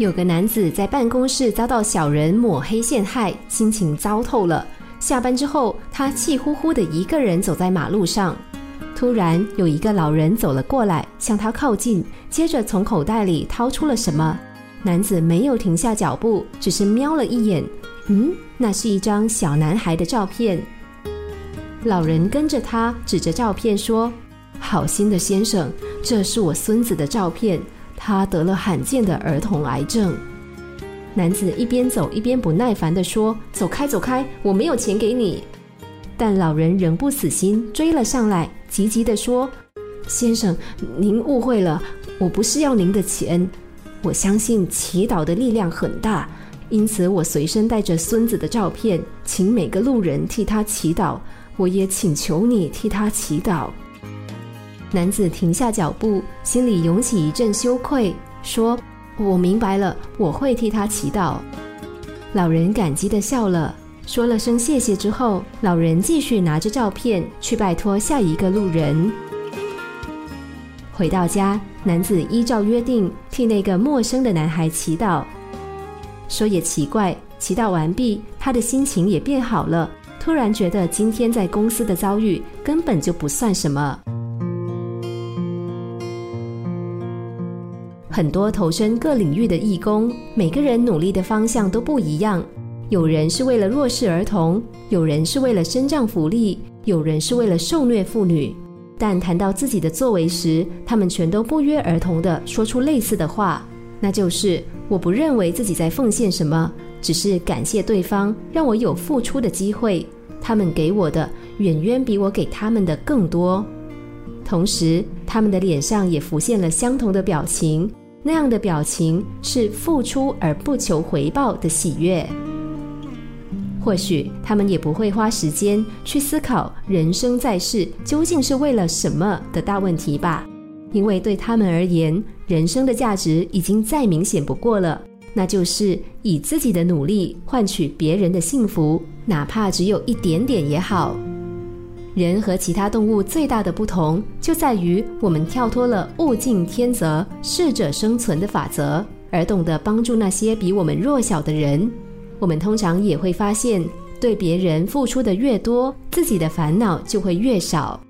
有个男子在办公室遭到小人抹黑陷害，心情糟透了。下班之后，他气呼呼的一个人走在马路上。突然，有一个老人走了过来，向他靠近，接着从口袋里掏出了什么。男子没有停下脚步，只是瞄了一眼，嗯，那是一张小男孩的照片。老人跟着他，指着照片说：“好心的先生，这是我孙子的照片。”他得了罕见的儿童癌症。男子一边走一边不耐烦地说：“走开，走开，我没有钱给你。”但老人仍不死心，追了上来，急急地说：“先生，您误会了，我不是要您的钱。我相信祈祷的力量很大，因此我随身带着孙子的照片，请每个路人替他祈祷。我也请求你替他祈祷。”男子停下脚步，心里涌起一阵羞愧，说：“我明白了，我会替他祈祷。”老人感激地笑了，说了声谢谢之后，老人继续拿着照片去拜托下一个路人。回到家，男子依照约定替那个陌生的男孩祈祷。说也奇怪，祈祷完毕，他的心情也变好了，突然觉得今天在公司的遭遇根本就不算什么。很多投身各领域的义工，每个人努力的方向都不一样。有人是为了弱势儿童，有人是为了生障福利，有人是为了受虐妇女。但谈到自己的作为时，他们全都不约而同的说出类似的话，那就是我不认为自己在奉献什么，只是感谢对方让我有付出的机会。他们给我的远远比我给他们的更多。同时，他们的脸上也浮现了相同的表情。那样的表情是付出而不求回报的喜悦。或许他们也不会花时间去思考人生在世究竟是为了什么的大问题吧，因为对他们而言，人生的价值已经再明显不过了，那就是以自己的努力换取别人的幸福，哪怕只有一点点也好。人和其他动物最大的不同，就在于我们跳脱了物竞天择、适者生存的法则，而懂得帮助那些比我们弱小的人。我们通常也会发现，对别人付出的越多，自己的烦恼就会越少。